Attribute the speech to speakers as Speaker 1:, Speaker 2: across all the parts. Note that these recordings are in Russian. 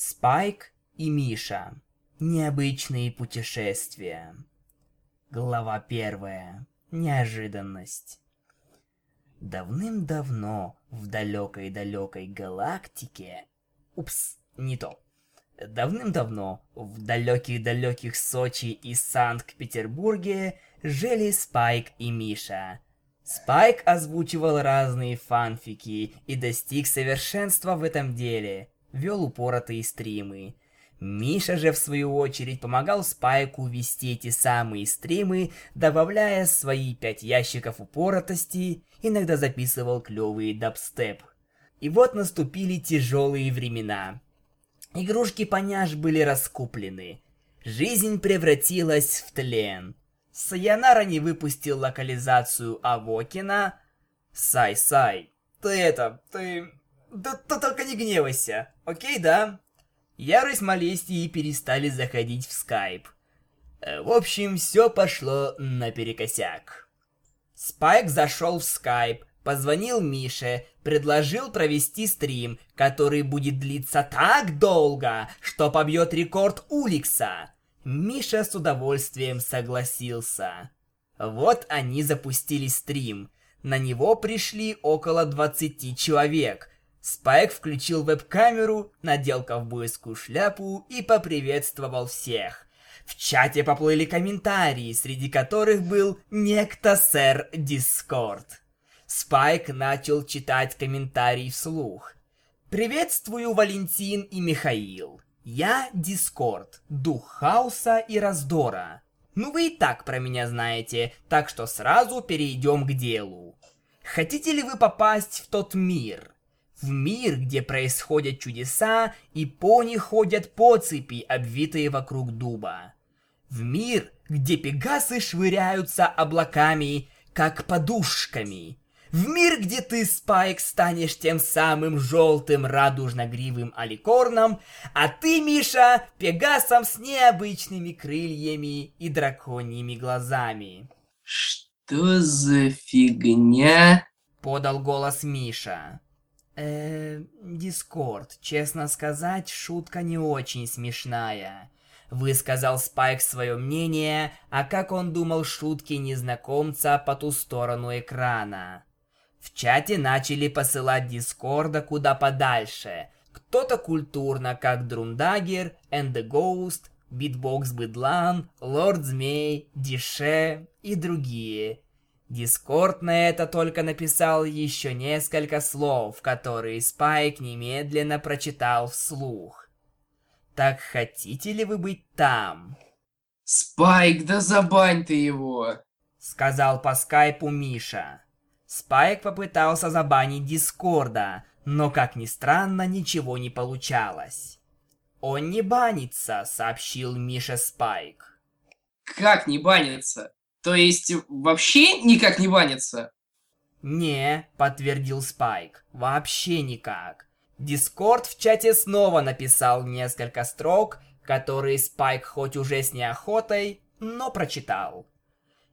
Speaker 1: Спайк и Миша. Необычные путешествия. Глава первая. Неожиданность. Давным-давно в далекой-далекой галактике... Упс, не то. Давным-давно в далеких-далеких Сочи и Санкт-Петербурге жили Спайк и Миша. Спайк озвучивал разные фанфики и достиг совершенства в этом деле. Вел упоротые стримы. Миша же, в свою очередь, помогал Спайку вести эти самые стримы, добавляя свои пять ящиков упоротости, иногда записывал клевый дабстеп. И вот наступили тяжелые времена. Игрушки поняш были раскуплены. Жизнь превратилась в тлен. Саянара не выпустил локализацию Авокина. Сай-сай, ты это, ты... Да ты только не гневайся, окей, да? Ярость Малестии перестали заходить в скайп. Э, в общем, все пошло наперекосяк. Спайк зашел в скайп, позвонил Мише, предложил провести стрим, который будет длиться так долго, что побьет рекорд Уликса. Миша с удовольствием согласился. Вот они запустили стрим. На него пришли около 20 человек – Спайк включил веб-камеру, надел ковбойскую шляпу и поприветствовал всех. В чате поплыли комментарии, среди которых был некто сэр Дискорд. Спайк начал читать комментарии вслух. «Приветствую, Валентин и Михаил. Я Дискорд, дух хаоса и раздора. Ну вы и так про меня знаете, так что сразу перейдем к делу. Хотите ли вы попасть в тот мир?» В мир, где происходят чудеса, и пони ходят по цепи, обвитые вокруг дуба. В мир, где пегасы швыряются облаками, как подушками. В мир, где ты, Спайк, станешь тем самым желтым радужно-гривым аликорном, а ты, Миша, пегасом с необычными крыльями и драконьими глазами.
Speaker 2: «Что за фигня?»
Speaker 1: — подал голос Миша. Э, Дискорд, честно сказать, шутка не очень смешная. Высказал Спайк свое мнение, а как он думал шутки незнакомца по ту сторону экрана. В чате начали посылать Дискорда куда подальше. Кто-то культурно, как Друндагер, And the Ghost, Битбокс Быдлан, Лорд Змей, Дише и другие – Дискорд на это только написал еще несколько слов, которые Спайк немедленно прочитал вслух. Так хотите ли вы быть там?
Speaker 2: Спайк, да забань ты его!
Speaker 1: Сказал по скайпу Миша. Спайк попытался забанить Дискорда, но, как ни странно, ничего не получалось. «Он не банится», — сообщил Миша Спайк.
Speaker 2: «Как не банится? То есть вообще никак не банится?
Speaker 1: Не, подтвердил Спайк, вообще никак. Дискорд в чате снова написал несколько строк, которые Спайк хоть уже с неохотой, но прочитал.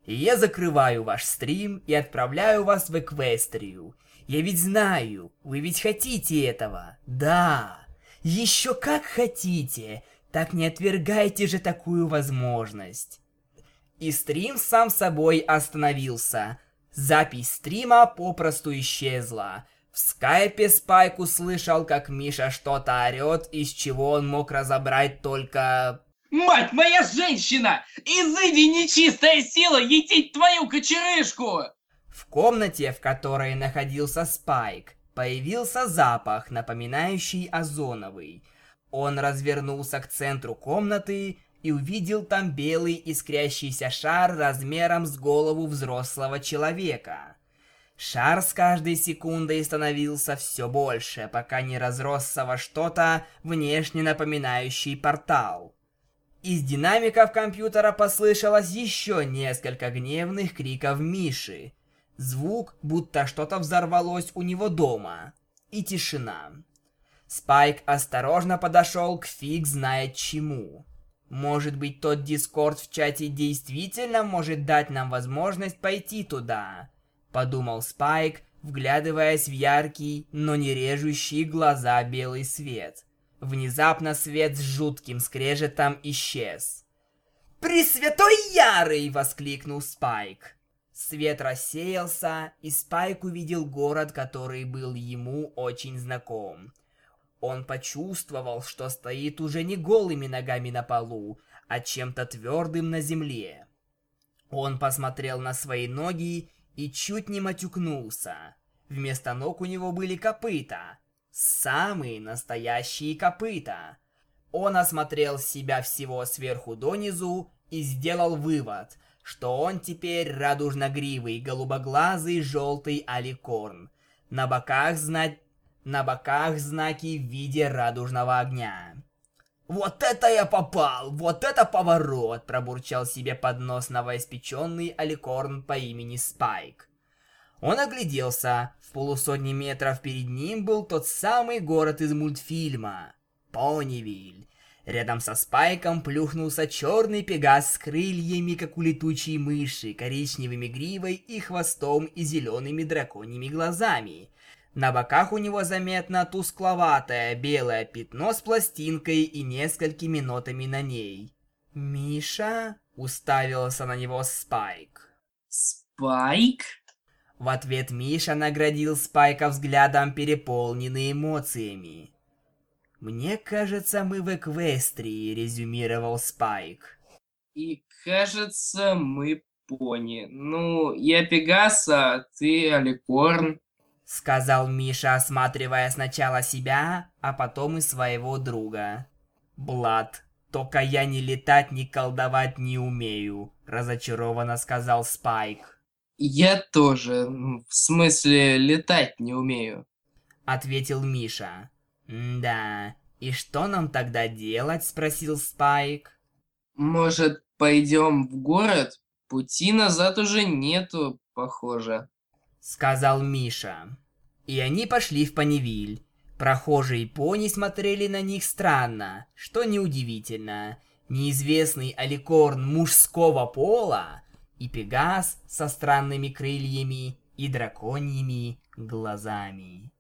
Speaker 1: Я закрываю ваш стрим и отправляю вас в Эквестрию. Я ведь знаю, вы ведь хотите этого. Да, еще как хотите. Так не отвергайте же такую возможность. И стрим сам собой остановился. Запись стрима попросту исчезла. В скайпе Спайк услышал, как Миша что-то орет, из чего он мог разобрать только...
Speaker 2: Мать моя женщина! Изыди нечистая сила етить твою кочерышку!
Speaker 1: В комнате, в которой находился Спайк, появился запах, напоминающий озоновый. Он развернулся к центру комнаты и увидел там белый искрящийся шар размером с голову взрослого человека. Шар с каждой секундой становился все больше, пока не разросся во что-то внешне напоминающий портал. Из динамиков компьютера послышалось еще несколько гневных криков Миши. Звук, будто что-то взорвалось у него дома. И тишина. Спайк осторожно подошел к фиг знает чему. Может быть, тот Дискорд в чате действительно может дать нам возможность пойти туда? Подумал Спайк, вглядываясь в яркий, но не режущий глаза белый свет. Внезапно свет с жутким скрежетом исчез. «Пресвятой Ярый!» — воскликнул Спайк. Свет рассеялся, и Спайк увидел город, который был ему очень знаком. Он почувствовал, что стоит уже не голыми ногами на полу, а чем-то твердым на земле. Он посмотрел на свои ноги и чуть не матюкнулся. Вместо ног у него были копыта. Самые настоящие копыта. Он осмотрел себя всего сверху донизу и сделал вывод, что он теперь радужно-гривый, голубоглазый, желтый аликорн. На боках знать... На боках знаки в виде радужного огня. «Вот это я попал! Вот это поворот!» Пробурчал себе под нос новоиспеченный аликорн по имени Спайк. Он огляделся. В полусотни метров перед ним был тот самый город из мультфильма. Понивиль. Рядом со Спайком плюхнулся черный пегас с крыльями, как у летучей мыши, коричневыми гривой и хвостом и зелеными драконьими глазами. На боках у него заметно тускловатое белое пятно с пластинкой и несколькими нотами на ней. «Миша?» — уставился на него Спайк.
Speaker 2: Спайк?
Speaker 1: В ответ Миша наградил Спайка взглядом, переполненный эмоциями. «Мне кажется, мы в Эквестрии», — резюмировал Спайк.
Speaker 2: И кажется, мы пони. Ну, я Пегаса, а ты Аликорн.
Speaker 1: — сказал Миша, осматривая сначала себя, а потом и своего друга. «Блад, только я ни летать, ни колдовать не умею», — разочарованно сказал Спайк.
Speaker 2: Я тоже, в смысле, летать не умею.
Speaker 1: — ответил Миша. «Да, и что нам тогда делать?» — спросил Спайк.
Speaker 2: Может, пойдем в город? Пути назад уже нету, похоже.
Speaker 1: Сказал Миша. И они пошли в Панивиль. Прохожие пони смотрели на них странно, что неудивительно. Неизвестный аликорн мужского пола и пегас со странными крыльями и драконьими глазами.